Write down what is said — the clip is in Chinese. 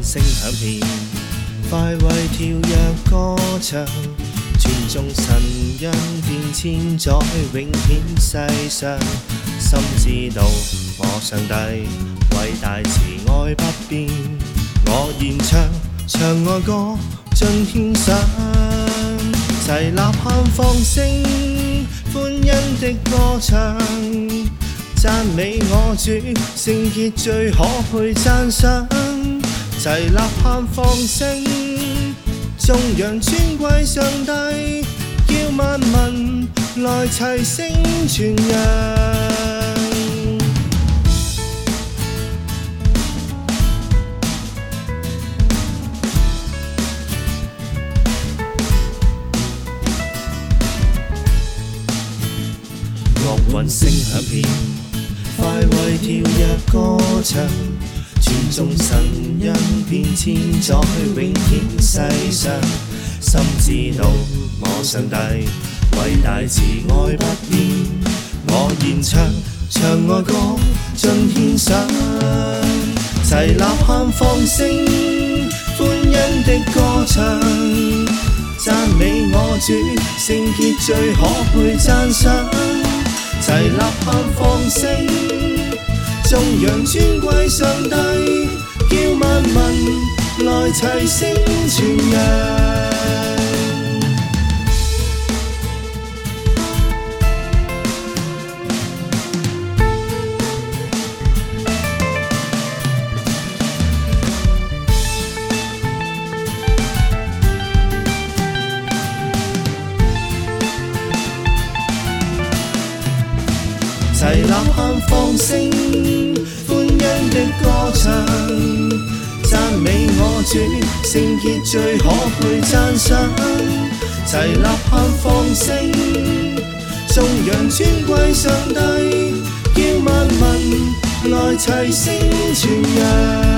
声响遍，快慰跳跃歌唱，传众神恩变千载，永远世上。心知道，我上帝伟大慈爱不变，我愿唱，唱爱歌尽献上，齐呐喊放声，欢欣的歌唱，赞美我主圣洁最可配赞赏。齊呐喊放聲，頌揚尊貴上帝，叫萬民來齊聲傳揚。樂韻聲響遍，快為跳躍歌唱。中神恩遍千载，永远世上。心知道我上帝伟大慈爱不变，我愿唱，唱爱歌尽献上。齐呐喊放声，欢欣的歌唱，赞美我主圣洁最可配赞赏。齐呐喊放声。颂扬尊贵上帝，叫万民来齐声传扬。齐呐喊放声，欢欣的歌唱，赞美我主圣洁最可配赞赏。齐呐喊放声，颂扬尊贵上帝，叫万民来齐声传扬。